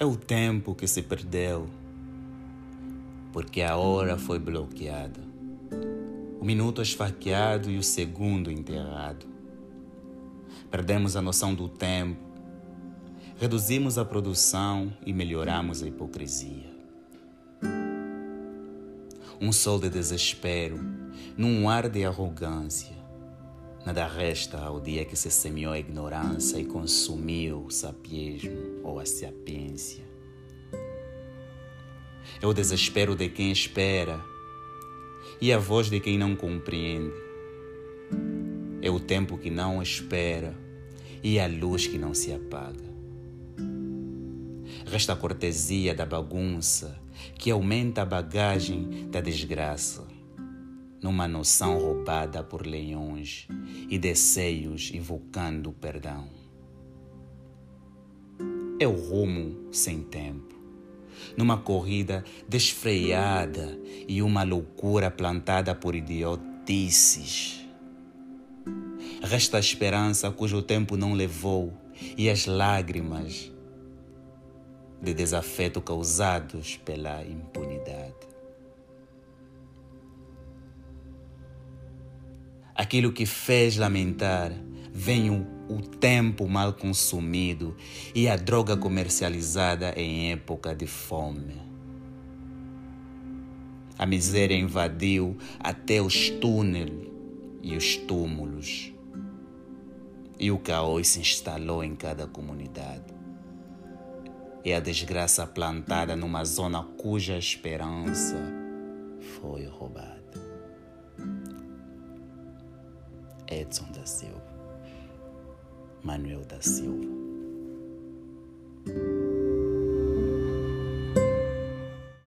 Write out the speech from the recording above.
É o tempo que se perdeu, porque a hora foi bloqueada, o minuto esfaqueado e o segundo enterrado. Perdemos a noção do tempo, reduzimos a produção e melhoramos a hipocrisia. Um sol de desespero, num ar de arrogância. Nada resta ao dia que se semeou a ignorância e consumiu o sapiesmo ou a sapiência. É o desespero de quem espera e a voz de quem não compreende. É o tempo que não espera e a luz que não se apaga. Resta a cortesia da bagunça que aumenta a bagagem da desgraça, numa noção roubada por leões e deceios invocando perdão. É o rumo sem tempo, numa corrida desfreada e uma loucura plantada por idiotices. Resta a esperança cujo tempo não levou e as lágrimas de desafeto causados pela impunidade. Aquilo que fez lamentar vem o, o tempo mal consumido e a droga comercializada em época de fome. A miséria invadiu até os túneis e os túmulos. E o caos se instalou em cada comunidade é a desgraça plantada numa zona cuja esperança foi roubada. Edson da Silva, Manuel da Silva.